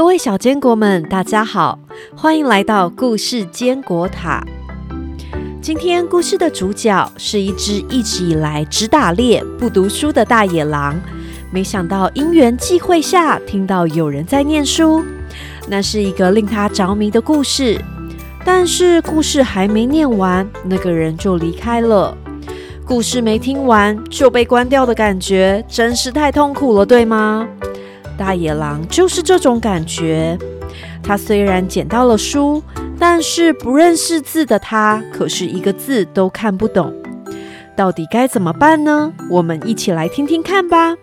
各位小坚果们，大家好，欢迎来到故事坚果塔。今天故事的主角是一只一直以来只打猎不读书的大野狼，没想到因缘际会下听到有人在念书，那是一个令他着迷的故事。但是故事还没念完，那个人就离开了。故事没听完就被关掉的感觉，真是太痛苦了，对吗？大野狼就是这种感觉。他虽然捡到了书，但是不认识字的他，可是一个字都看不懂。到底该怎么办呢？我们一起来听听看吧。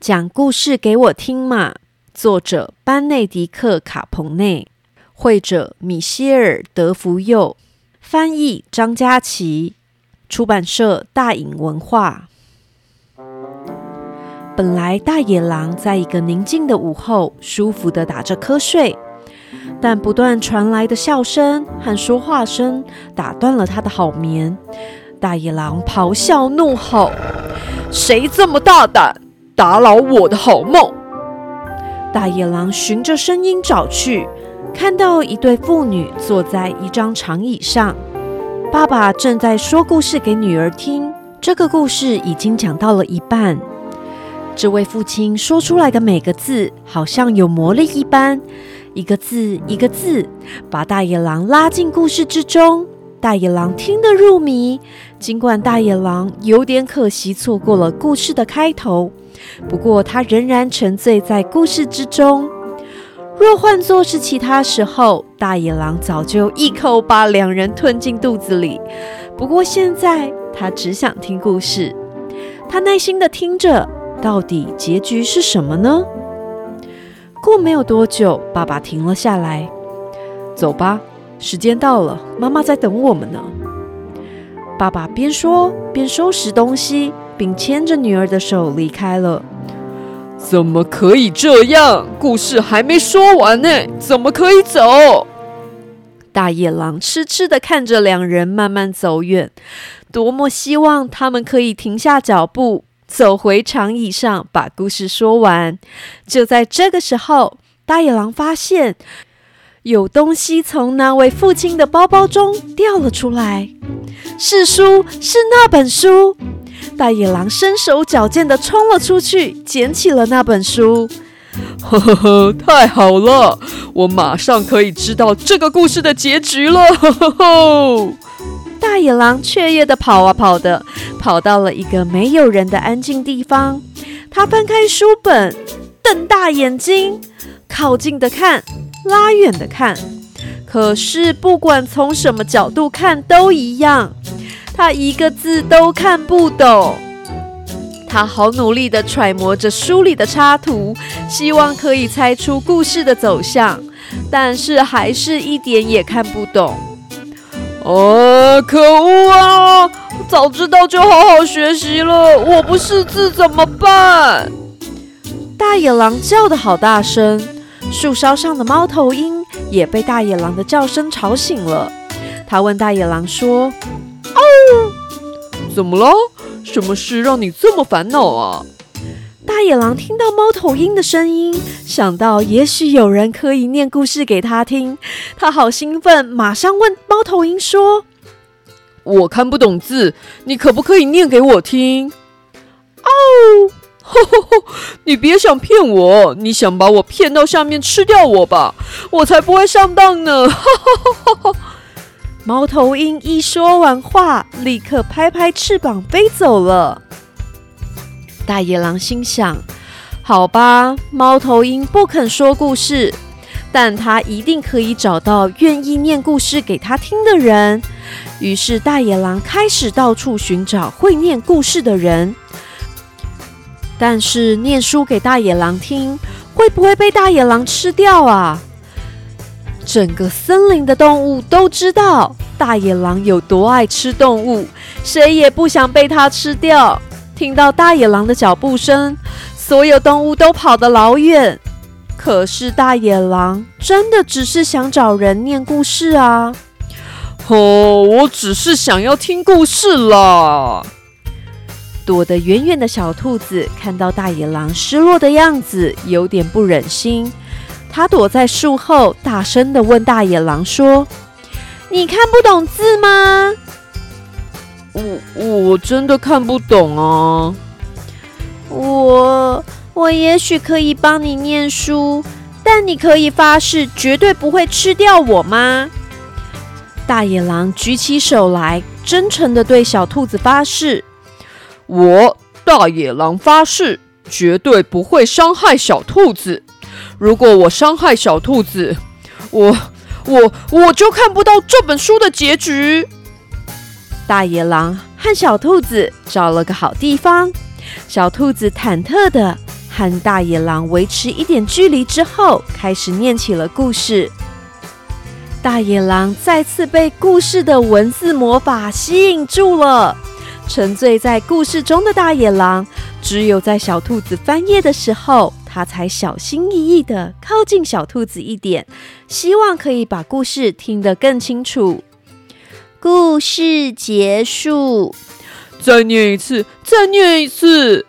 讲故事给我听嘛。作者：班内迪克·卡彭内，绘者：米歇尔·德福佑，翻译：张佳琪，出版社：大隐文化。本来大野狼在一个宁静的午后，舒服的打着瞌睡，但不断传来的笑声和说话声打断了他的好眠。大野狼咆哮怒吼：“谁这么大胆，打扰我的好梦？”大野狼循着声音找去，看到一对父女坐在一张长椅上，爸爸正在说故事给女儿听。这个故事已经讲到了一半。这位父亲说出来的每个字，好像有魔力一般，一个字一个字，把大野狼拉进故事之中。大野狼听得入迷。尽管大野狼有点可惜错过了故事的开头，不过他仍然沉醉在故事之中。若换作是其他时候，大野狼早就一口把两人吞进肚子里。不过现在，他只想听故事。他耐心的听着。到底结局是什么呢？过没有多久，爸爸停了下来。走吧，时间到了，妈妈在等我们呢。爸爸边说边收拾东西，并牵着女儿的手离开了。怎么可以这样？故事还没说完呢，怎么可以走？大野狼痴痴的看着两人慢慢走远，多么希望他们可以停下脚步。走回长椅上，把故事说完。就在这个时候，大野狼发现有东西从那位父亲的包包中掉了出来，是书，是那本书。大野狼身手矫健的冲了出去，捡起了那本书。呵呵呵，太好了，我马上可以知道这个故事的结局了。呵呵呵。大野狼雀跃的跑啊跑的，跑到了一个没有人的安静地方。他翻开书本，瞪大眼睛，靠近的看，拉远的看。可是不管从什么角度看都一样，他一个字都看不懂。他好努力的揣摩着书里的插图，希望可以猜出故事的走向，但是还是一点也看不懂。啊！可恶啊！早知道就好好学习了。我不识字怎么办？大野狼叫的好大声，树梢上的猫头鹰也被大野狼的叫声吵醒了。他问大野狼说：“哦，怎么了？什么事让你这么烦恼啊？”大野狼听到猫头鹰的声音，想到也许有人可以念故事给他听，他好兴奋，马上问猫头鹰说：“我看不懂字，你可不可以念给我听？”哦，你别想骗我，你想把我骗到下面吃掉我吧？我才不会上当呢！猫头鹰一说完话，立刻拍拍翅膀飞走了。大野狼心想：“好吧，猫头鹰不肯说故事，但他一定可以找到愿意念故事给他听的人。”于是，大野狼开始到处寻找会念故事的人。但是，念书给大野狼听，会不会被大野狼吃掉啊？整个森林的动物都知道大野狼有多爱吃动物，谁也不想被它吃掉。听到大野狼的脚步声，所有动物都跑得老远。可是大野狼真的只是想找人念故事啊！哦，我只是想要听故事啦。躲得远远的小兔子看到大野狼失落的样子，有点不忍心，他躲在树后，大声的问大野狼说：“你看不懂字吗？”“我我真的看不懂啊。”“我我也许可以帮你念书，但你可以发誓绝对不会吃掉我吗？”大野狼举起手来，真诚的对小兔子发誓：“我大野狼发誓，绝对不会伤害小兔子。如果我伤害小兔子，我我我就看不到这本书的结局。”大野狼和小兔子找了个好地方，小兔子忐忑的和大野狼维持一点距离之后，开始念起了故事。大野狼再次被故事的文字魔法吸引住了，沉醉在故事中的大野狼，只有在小兔子翻页的时候，他才小心翼翼的靠近小兔子一点，希望可以把故事听得更清楚。故事结束，再念一次，再念一次。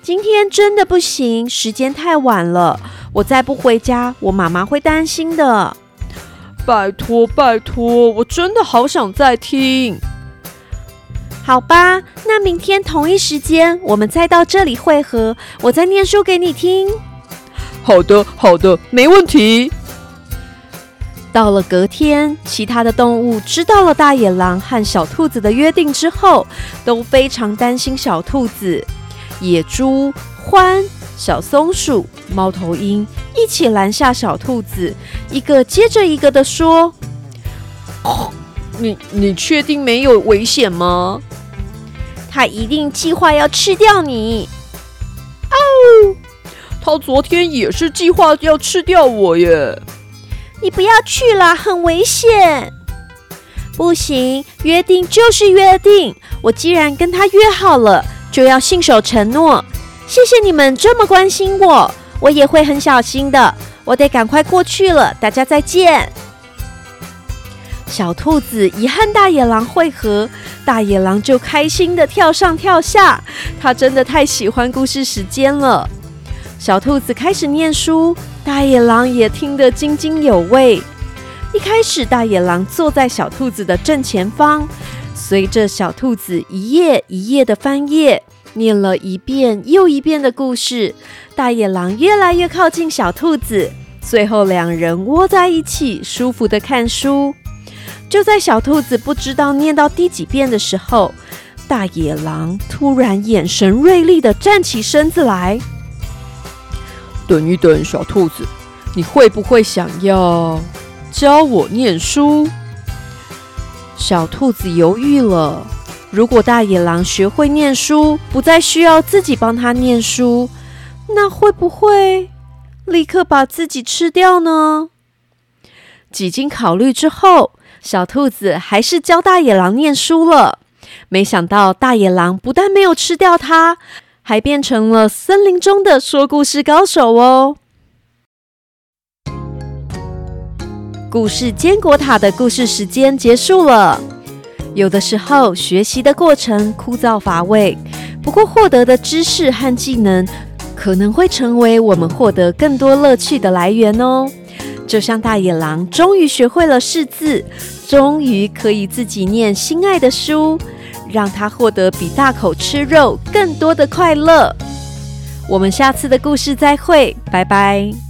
今天真的不行，时间太晚了，我再不回家，我妈妈会担心的。拜托，拜托，我真的好想再听。好吧，那明天同一时间我们再到这里汇合，我再念书给你听。好的，好的，没问题。到了隔天，其他的动物知道了大野狼和小兔子的约定之后，都非常担心小兔子。野猪獾。小松鼠、猫头鹰一起拦下小兔子，一个接着一个的说：“ 你你确定没有危险吗？他一定计划要吃掉你。”哦，他昨天也是计划要吃掉我耶！你不要去了，很危险。不行，约定就是约定。我既然跟他约好了，就要信守承诺。谢谢你们这么关心我，我也会很小心的。我得赶快过去了，大家再见。小兔子一和大野狼会合，大野狼就开心的跳上跳下，他真的太喜欢故事时间了。小兔子开始念书，大野狼也听得津津有味。一开始，大野狼坐在小兔子的正前方，随着小兔子一页一页的翻页。念了一遍又一遍的故事，大野狼越来越靠近小兔子，最后两人窝在一起，舒服的看书。就在小兔子不知道念到第几遍的时候，大野狼突然眼神锐利的站起身子来。等一等，小兔子，你会不会想要教我念书？小兔子犹豫了。如果大野狼学会念书，不再需要自己帮他念书，那会不会立刻把自己吃掉呢？几经考虑之后，小兔子还是教大野狼念书了。没想到大野狼不但没有吃掉它，还变成了森林中的说故事高手哦。故事坚果塔的故事时间结束了。有的时候，学习的过程枯燥乏味，不过获得的知识和技能可能会成为我们获得更多乐趣的来源哦。就像大野狼终于学会了识字，终于可以自己念心爱的书，让他获得比大口吃肉更多的快乐。我们下次的故事再会，拜拜。